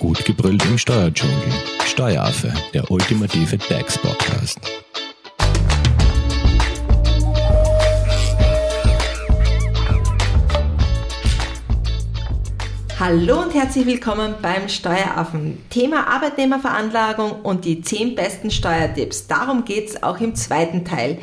Gut gebrüllt im Steuerdschungel. Steueraffe, der ultimative DAX-Podcast. Hallo und herzlich willkommen beim Steueraffen. Thema Arbeitnehmerveranlagung und die 10 besten Steuertipps. Darum geht's auch im zweiten Teil.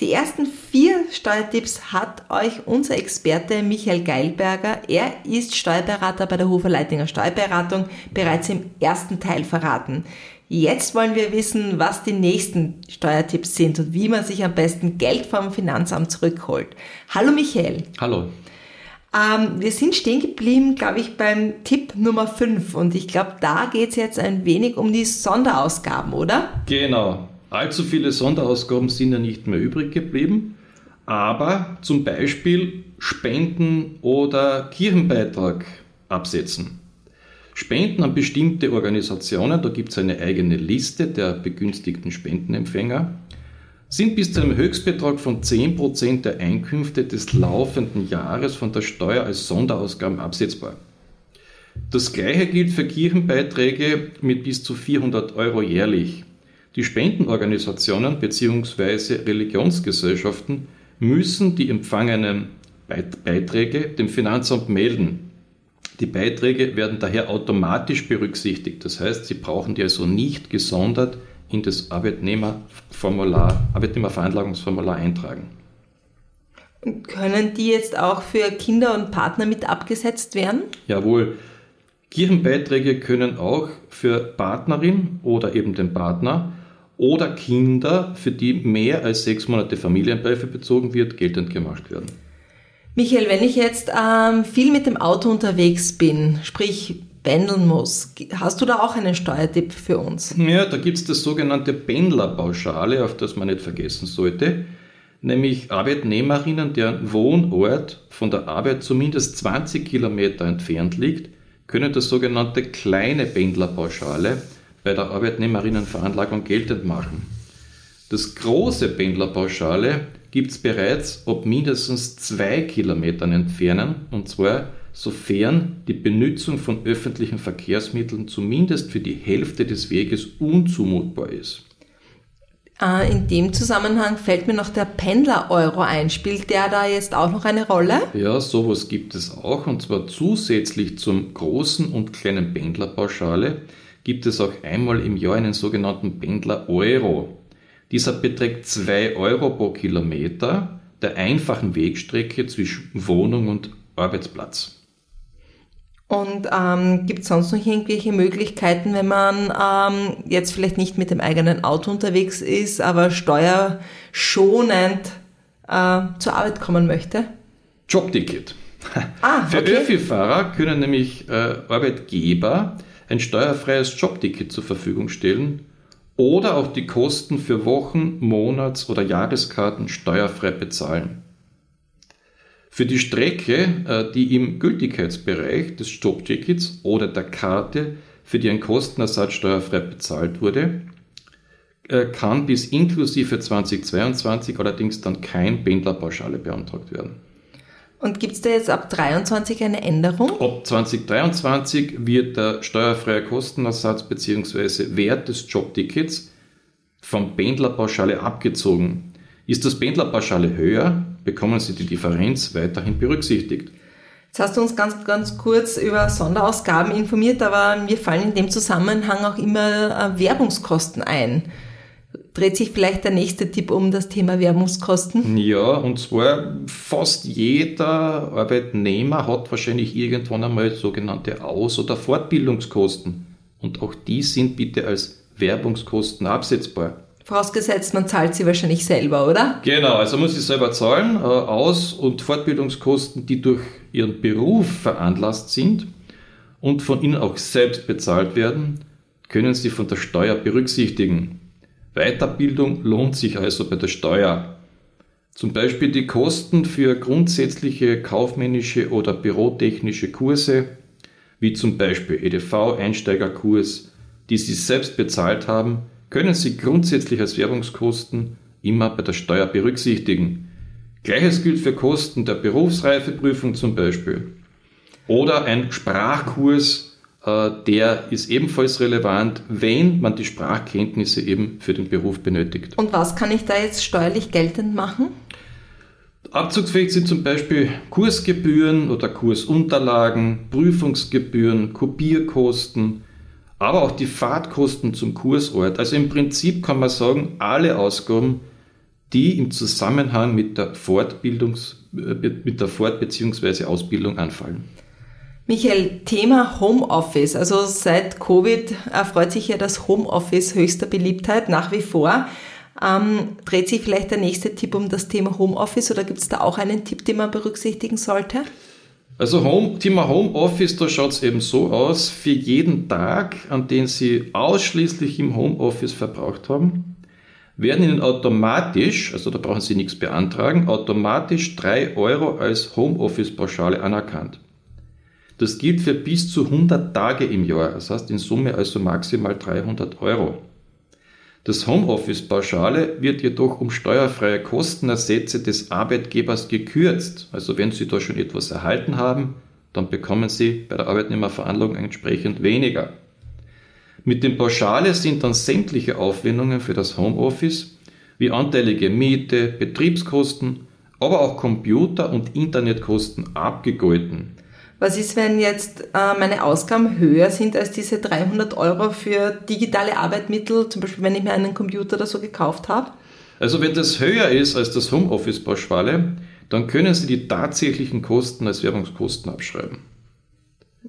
Die ersten vier Steuertipps hat euch unser Experte Michael Geilberger, er ist Steuerberater bei der Hofer Leitinger Steuerberatung, bereits im ersten Teil verraten. Jetzt wollen wir wissen, was die nächsten Steuertipps sind und wie man sich am besten Geld vom Finanzamt zurückholt. Hallo Michael. Hallo. Ähm, wir sind stehen geblieben, glaube ich, beim Tipp Nummer 5 und ich glaube, da geht es jetzt ein wenig um die Sonderausgaben, oder? Genau. Allzu viele Sonderausgaben sind ja nicht mehr übrig geblieben, aber zum Beispiel Spenden oder Kirchenbeitrag absetzen. Spenden an bestimmte Organisationen, da gibt es eine eigene Liste der begünstigten Spendenempfänger, sind bis zu einem Höchstbetrag von 10% der Einkünfte des laufenden Jahres von der Steuer als Sonderausgaben absetzbar. Das gleiche gilt für Kirchenbeiträge mit bis zu 400 Euro jährlich. Die Spendenorganisationen bzw. Religionsgesellschaften müssen die empfangenen Beiträge dem Finanzamt melden. Die Beiträge werden daher automatisch berücksichtigt. Das heißt, sie brauchen die also nicht gesondert in das Arbeitnehmerformular, Arbeitnehmerveranlagungsformular eintragen. Können die jetzt auch für Kinder und Partner mit abgesetzt werden? Jawohl. Kirchenbeiträge können auch für Partnerin oder eben den Partner oder Kinder, für die mehr als sechs Monate Familienbeihilfe bezogen wird, geltend gemacht werden. Michael, wenn ich jetzt ähm, viel mit dem Auto unterwegs bin, sprich pendeln muss, hast du da auch einen Steuertipp für uns? Ja, da gibt es das sogenannte Pendlerpauschale, auf das man nicht vergessen sollte. Nämlich Arbeitnehmerinnen, deren Wohnort von der Arbeit zumindest 20 Kilometer entfernt liegt, können das sogenannte kleine Pendlerpauschale bei der Arbeitnehmerinnenveranlagung geltend machen. Das große Pendlerpauschale gibt es bereits ab mindestens zwei Kilometern entfernen, und zwar sofern die Benutzung von öffentlichen Verkehrsmitteln zumindest für die Hälfte des Weges unzumutbar ist. Äh, in dem Zusammenhang fällt mir noch der Pendler-Euro ein. Spielt der da jetzt auch noch eine Rolle? Ja, sowas gibt es auch, und zwar zusätzlich zum großen und kleinen Pendlerpauschale gibt es auch einmal im Jahr einen sogenannten Pendler Euro. Dieser beträgt 2 Euro pro Kilometer der einfachen Wegstrecke zwischen Wohnung und Arbeitsplatz. Und ähm, gibt es sonst noch irgendwelche Möglichkeiten, wenn man ähm, jetzt vielleicht nicht mit dem eigenen Auto unterwegs ist, aber steuerschonend äh, zur Arbeit kommen möchte? Jobticket. Ah, Für okay. Öffi-Fahrer können nämlich äh, Arbeitgeber ein steuerfreies Jobticket zur Verfügung stellen oder auch die Kosten für Wochen-, Monats- oder Jahreskarten steuerfrei bezahlen. Für die Strecke, äh, die im Gültigkeitsbereich des Jobtickets oder der Karte, für die ein Kostenersatz steuerfrei bezahlt wurde, äh, kann bis inklusive 2022 allerdings dann kein Pendlerpauschale beantragt werden. Und gibt es da jetzt ab 23 eine Änderung? Ab 2023 wird der steuerfreie Kostenersatz bzw. Wert des Jobtickets vom Pendlerpauschale abgezogen. Ist das Pendlerpauschale höher, bekommen Sie die Differenz weiterhin berücksichtigt. Jetzt hast du uns ganz, ganz kurz über Sonderausgaben informiert, aber mir fallen in dem Zusammenhang auch immer äh, Werbungskosten ein dreht sich vielleicht der nächste Tipp um das Thema Werbungskosten? Ja, und zwar fast jeder Arbeitnehmer hat wahrscheinlich irgendwann einmal sogenannte Aus- oder Fortbildungskosten. Und auch die sind bitte als Werbungskosten absetzbar. Vorausgesetzt, man zahlt sie wahrscheinlich selber, oder? Genau, also muss sie selber zahlen. Äh, Aus- und Fortbildungskosten, die durch ihren Beruf veranlasst sind und von ihnen auch selbst bezahlt werden, können sie von der Steuer berücksichtigen. Weiterbildung lohnt sich also bei der Steuer. Zum Beispiel die Kosten für grundsätzliche kaufmännische oder bürotechnische Kurse, wie zum Beispiel EDV-Einsteigerkurs, die Sie selbst bezahlt haben, können Sie grundsätzlich als Werbungskosten immer bei der Steuer berücksichtigen. Gleiches gilt für Kosten der Berufsreifeprüfung zum Beispiel. Oder ein Sprachkurs der ist ebenfalls relevant, wenn man die Sprachkenntnisse eben für den Beruf benötigt. Und was kann ich da jetzt steuerlich geltend machen? Abzugsfähig sind zum Beispiel Kursgebühren oder Kursunterlagen, Prüfungsgebühren, Kopierkosten, aber auch die Fahrtkosten zum Kursort. Also im Prinzip kann man sagen, alle Ausgaben, die im Zusammenhang mit der, Fortbildungs, äh, mit der Fort- bzw. Ausbildung anfallen. Michael, Thema Homeoffice. Also seit Covid erfreut sich ja das Homeoffice höchster Beliebtheit nach wie vor. Ähm, dreht sich vielleicht der nächste Tipp um das Thema Homeoffice oder gibt es da auch einen Tipp, den man berücksichtigen sollte? Also Home, Thema Homeoffice, da schaut es eben so aus, für jeden Tag, an den Sie ausschließlich im Homeoffice verbraucht haben, werden Ihnen automatisch, also da brauchen Sie nichts beantragen, automatisch 3 Euro als Homeoffice-Pauschale anerkannt. Das gilt für bis zu 100 Tage im Jahr, das heißt in Summe also maximal 300 Euro. Das Homeoffice-Pauschale wird jedoch um steuerfreie Kostenersätze des Arbeitgebers gekürzt. Also wenn Sie da schon etwas erhalten haben, dann bekommen Sie bei der Arbeitnehmerveranlagung entsprechend weniger. Mit dem Pauschale sind dann sämtliche Aufwendungen für das Homeoffice wie anteilige Miete, Betriebskosten, aber auch Computer- und Internetkosten abgegolten. Was ist, wenn jetzt äh, meine Ausgaben höher sind als diese 300 Euro für digitale Arbeitsmittel, zum Beispiel wenn ich mir einen Computer oder so gekauft habe? Also wenn das höher ist als das Homeoffice-Pauschale, dann können Sie die tatsächlichen Kosten als Werbungskosten abschreiben.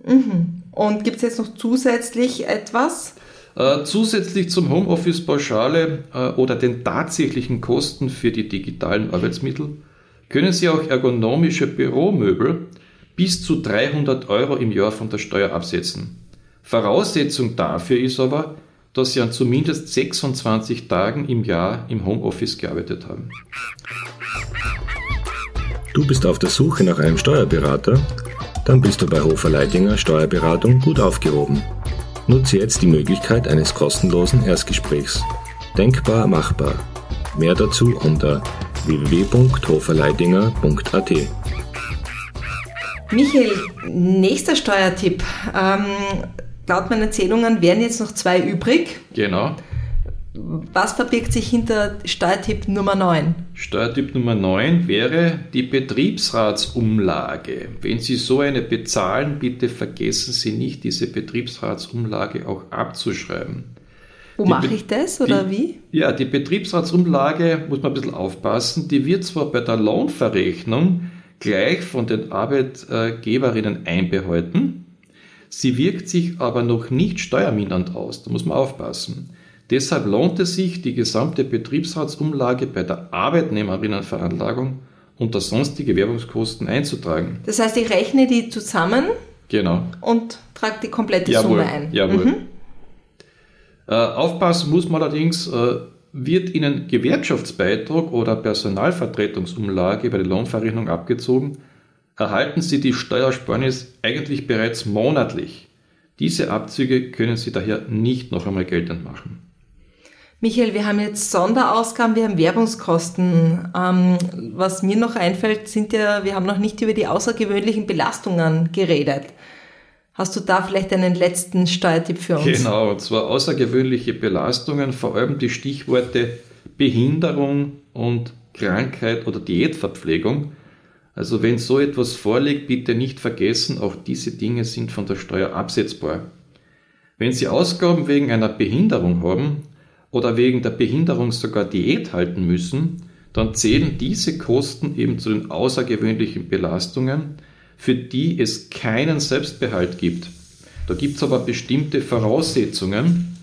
Mhm. Und gibt es jetzt noch zusätzlich etwas? Äh, zusätzlich zum Homeoffice-Pauschale äh, oder den tatsächlichen Kosten für die digitalen Arbeitsmittel können Sie auch ergonomische Büromöbel bis zu 300 Euro im Jahr von der Steuer absetzen. Voraussetzung dafür ist aber, dass Sie an zumindest 26 Tagen im Jahr im Homeoffice gearbeitet haben. Du bist auf der Suche nach einem Steuerberater? Dann bist du bei Hofer Leidinger Steuerberatung gut aufgehoben. Nutze jetzt die Möglichkeit eines kostenlosen Erstgesprächs. Denkbar machbar. Mehr dazu unter www.hoferleidinger.at. Michael, nächster Steuertipp. Ähm, laut meinen Erzählungen wären jetzt noch zwei übrig. Genau. Was verbirgt sich hinter Steuertipp Nummer 9? Steuertipp Nummer 9 wäre die Betriebsratsumlage. Wenn Sie so eine bezahlen, bitte vergessen Sie nicht, diese Betriebsratsumlage auch abzuschreiben. Wo mache ich das oder die, wie? Ja, die Betriebsratsumlage muss man ein bisschen aufpassen. Die wird zwar bei der Lohnverrechnung gleich von den Arbeitgeberinnen einbehalten. Sie wirkt sich aber noch nicht steuermindernd aus. Da muss man aufpassen. Deshalb lohnt es sich, die gesamte Betriebsratsumlage bei der Arbeitnehmerinnenveranlagung unter sonstige Werbungskosten einzutragen. Das heißt, ich rechne die zusammen genau. und trage die komplette jawohl, Summe ein. Jawohl. Mhm. Äh, aufpassen muss man allerdings, äh, wird Ihnen Gewerkschaftsbeitrag oder Personalvertretungsumlage bei der Lohnverrechnung abgezogen, erhalten Sie die Steuersparnis eigentlich bereits monatlich. Diese Abzüge können Sie daher nicht noch einmal geltend machen. Michael, wir haben jetzt Sonderausgaben, wir haben Werbungskosten. Ähm, was mir noch einfällt, sind ja, wir haben noch nicht über die außergewöhnlichen Belastungen geredet. Hast du da vielleicht einen letzten Steuertipp für uns? Genau, und zwar außergewöhnliche Belastungen, vor allem die Stichworte Behinderung und Krankheit oder Diätverpflegung. Also wenn so etwas vorliegt, bitte nicht vergessen, auch diese Dinge sind von der Steuer absetzbar. Wenn Sie Ausgaben wegen einer Behinderung haben oder wegen der Behinderung sogar Diät halten müssen, dann zählen diese Kosten eben zu den außergewöhnlichen Belastungen, für die es keinen Selbstbehalt gibt. Da gibt es aber bestimmte Voraussetzungen.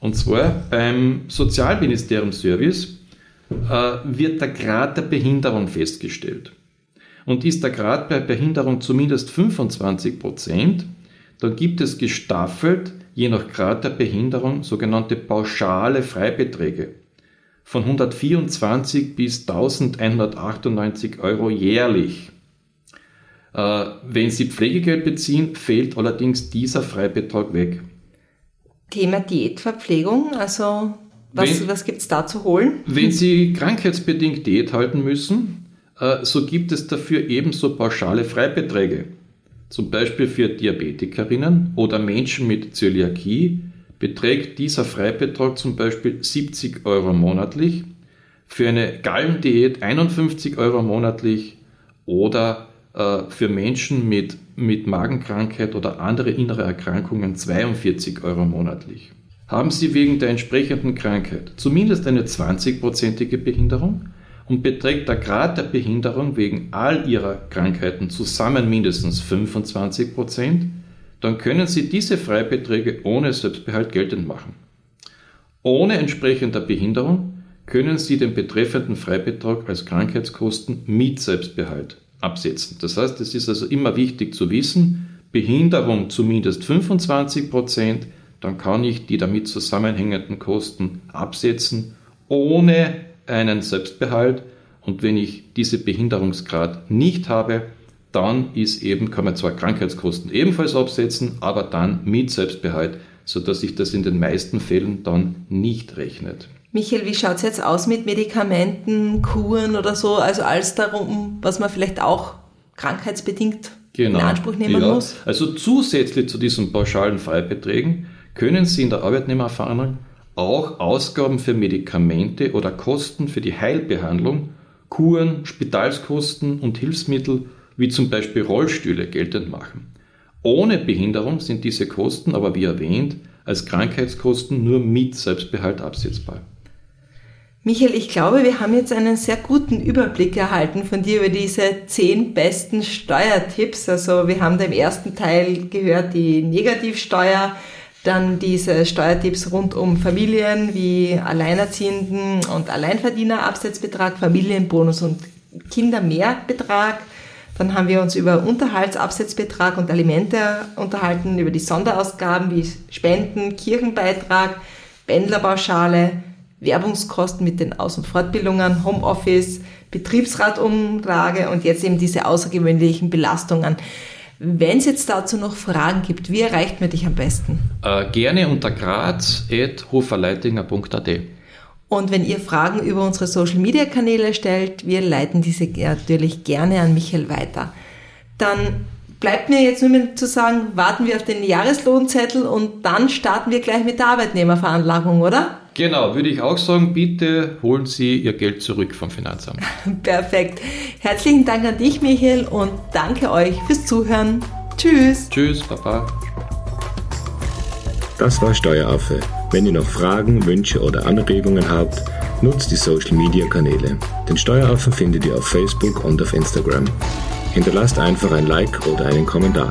Und zwar beim Sozialministerium-Service äh, wird der Grad der Behinderung festgestellt. Und ist der Grad bei Behinderung zumindest 25 Prozent, dann gibt es gestaffelt, je nach Grad der Behinderung, sogenannte pauschale Freibeträge von 124 bis 1198 Euro jährlich. Äh, wenn Sie Pflegegeld beziehen, fällt allerdings dieser Freibetrag weg. Thema Diätverpflegung, also was, was gibt es da zu holen? Wenn Sie krankheitsbedingt Diät halten müssen, äh, so gibt es dafür ebenso pauschale Freibeträge. Zum Beispiel für Diabetikerinnen oder Menschen mit Zöliakie beträgt dieser Freibetrag zum Beispiel 70 Euro monatlich, für eine Gallendiät 51 Euro monatlich oder für Menschen mit, mit Magenkrankheit oder andere innere Erkrankungen 42 Euro monatlich. Haben Sie wegen der entsprechenden Krankheit zumindest eine 20-prozentige Behinderung und beträgt der Grad der Behinderung wegen all Ihrer Krankheiten zusammen mindestens 25 Prozent, dann können Sie diese Freibeträge ohne Selbstbehalt geltend machen. Ohne entsprechender Behinderung können Sie den betreffenden Freibetrag als Krankheitskosten mit Selbstbehalt absetzen. Das heißt, es ist also immer wichtig zu wissen, Behinderung zumindest 25 Prozent, dann kann ich die damit zusammenhängenden Kosten absetzen, ohne einen Selbstbehalt. Und wenn ich diese Behinderungsgrad nicht habe, dann ist eben, kann man zwar Krankheitskosten ebenfalls absetzen, aber dann mit Selbstbehalt, sodass sich das in den meisten Fällen dann nicht rechnet. Michael, wie schaut es jetzt aus mit Medikamenten, Kuren oder so? Also alles darum, was man vielleicht auch krankheitsbedingt genau. in Anspruch nehmen ja. muss? Also zusätzlich zu diesen pauschalen Freibeträgen können Sie in der Arbeitnehmerverhandlung auch Ausgaben für Medikamente oder Kosten für die Heilbehandlung, Kuren, Spitalskosten und Hilfsmittel wie zum Beispiel Rollstühle geltend machen. Ohne Behinderung sind diese Kosten aber wie erwähnt als Krankheitskosten nur mit Selbstbehalt absetzbar. Michael, ich glaube, wir haben jetzt einen sehr guten Überblick erhalten von dir über diese zehn besten Steuertipps. Also wir haben da im ersten Teil gehört die Negativsteuer, dann diese Steuertipps rund um Familien wie Alleinerziehenden und Alleinverdienerabsetzbetrag, Familienbonus und Kindermehrbetrag. Dann haben wir uns über Unterhaltsabsetzbetrag und Alimente unterhalten, über die Sonderausgaben wie Spenden, Kirchenbeitrag, Pendlerpauschale, Werbungskosten mit den Aus- und Fortbildungen, Homeoffice, Betriebsratumlage und jetzt eben diese außergewöhnlichen Belastungen. Wenn es jetzt dazu noch Fragen gibt, wie erreicht man dich am besten? Äh, gerne unter graz.hoferleitinger.at. Und wenn ihr Fragen über unsere Social Media Kanäle stellt, wir leiten diese natürlich gerne an Michael weiter. Dann bleibt mir jetzt nur mehr zu sagen, warten wir auf den Jahreslohnzettel und dann starten wir gleich mit der Arbeitnehmerveranlagung, oder? Genau, würde ich auch sagen, bitte holen Sie Ihr Geld zurück vom Finanzamt. Perfekt. Herzlichen Dank an dich, Michael, und danke euch fürs Zuhören. Tschüss. Tschüss, Papa. Das war Steueraffe. Wenn ihr noch Fragen, Wünsche oder Anregungen habt, nutzt die Social Media Kanäle. Den Steueraffen findet ihr auf Facebook und auf Instagram. Hinterlasst einfach ein Like oder einen Kommentar.